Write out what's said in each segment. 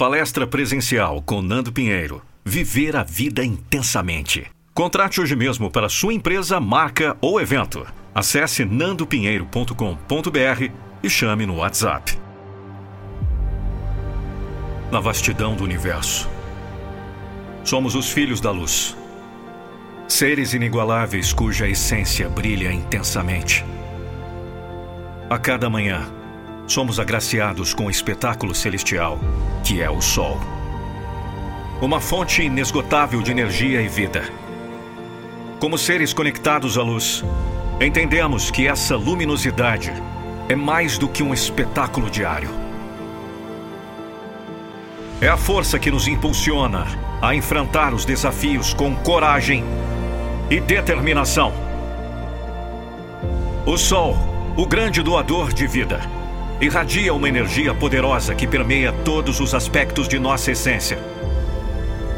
Palestra presencial com Nando Pinheiro. Viver a vida intensamente. Contrate hoje mesmo para sua empresa, marca ou evento. Acesse nandopinheiro.com.br e chame no WhatsApp. Na vastidão do universo, somos os filhos da luz. Seres inigualáveis cuja essência brilha intensamente. A cada manhã, somos agraciados com o espetáculo celestial, que é o Sol. Uma fonte inesgotável de energia e vida. Como seres conectados à luz, entendemos que essa luminosidade é mais do que um espetáculo diário. É a força que nos impulsiona a enfrentar os desafios com coragem e determinação. O Sol, o grande doador de vida irradia uma energia poderosa que permeia todos os aspectos de nossa essência.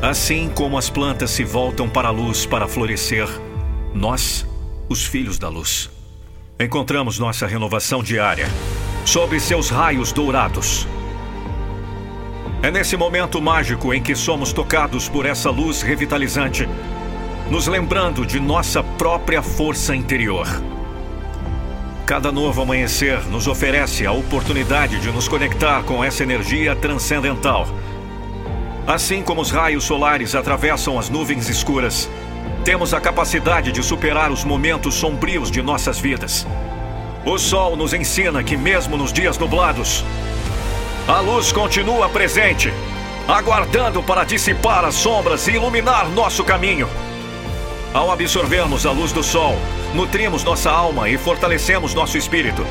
Assim como as plantas se voltam para a luz para florescer, nós, os filhos da luz, encontramos nossa renovação diária sob seus raios dourados. É nesse momento mágico em que somos tocados por essa luz revitalizante, nos lembrando de nossa própria força interior. Cada novo amanhecer nos oferece a oportunidade de nos conectar com essa energia transcendental. Assim como os raios solares atravessam as nuvens escuras, temos a capacidade de superar os momentos sombrios de nossas vidas. O sol nos ensina que, mesmo nos dias nublados, a luz continua presente, aguardando para dissipar as sombras e iluminar nosso caminho. Ao absorvermos a luz do sol, nutrimos nossa alma e fortalecemos nosso espírito.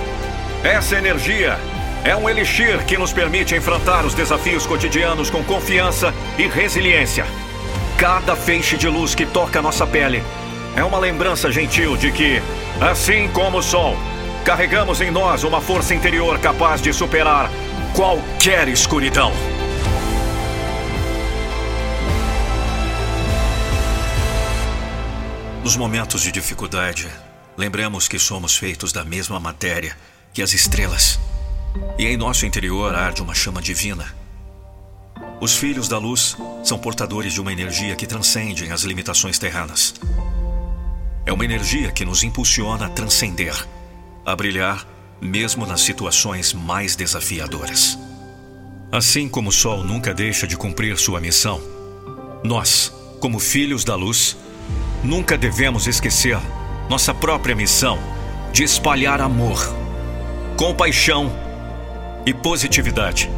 Essa energia é um elixir que nos permite enfrentar os desafios cotidianos com confiança e resiliência. Cada feixe de luz que toca nossa pele é uma lembrança gentil de que, assim como o sol, carregamos em nós uma força interior capaz de superar qualquer escuridão. Nos momentos de dificuldade, lembremos que somos feitos da mesma matéria que as estrelas. E em nosso interior arde uma chama divina. Os filhos da luz são portadores de uma energia que transcende as limitações terrenas. É uma energia que nos impulsiona a transcender, a brilhar, mesmo nas situações mais desafiadoras. Assim como o Sol nunca deixa de cumprir sua missão, nós, como filhos da luz, Nunca devemos esquecer nossa própria missão de espalhar amor, compaixão e positividade.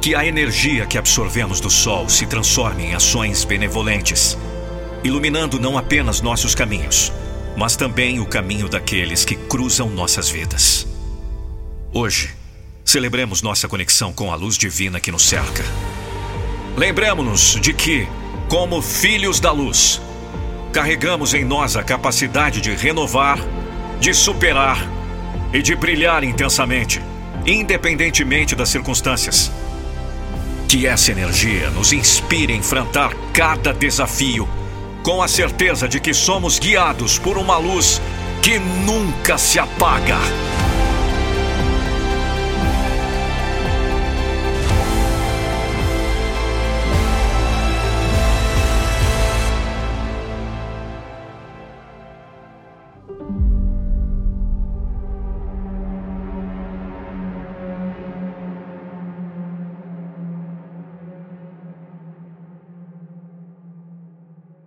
Que a energia que absorvemos do Sol se transforme em ações benevolentes, iluminando não apenas nossos caminhos, mas também o caminho daqueles que cruzam nossas vidas. Hoje, celebremos nossa conexão com a luz divina que nos cerca. Lembremos-nos de que, como filhos da luz, carregamos em nós a capacidade de renovar, de superar e de brilhar intensamente, independentemente das circunstâncias. Que essa energia nos inspire a enfrentar cada desafio com a certeza de que somos guiados por uma luz que nunca se apaga.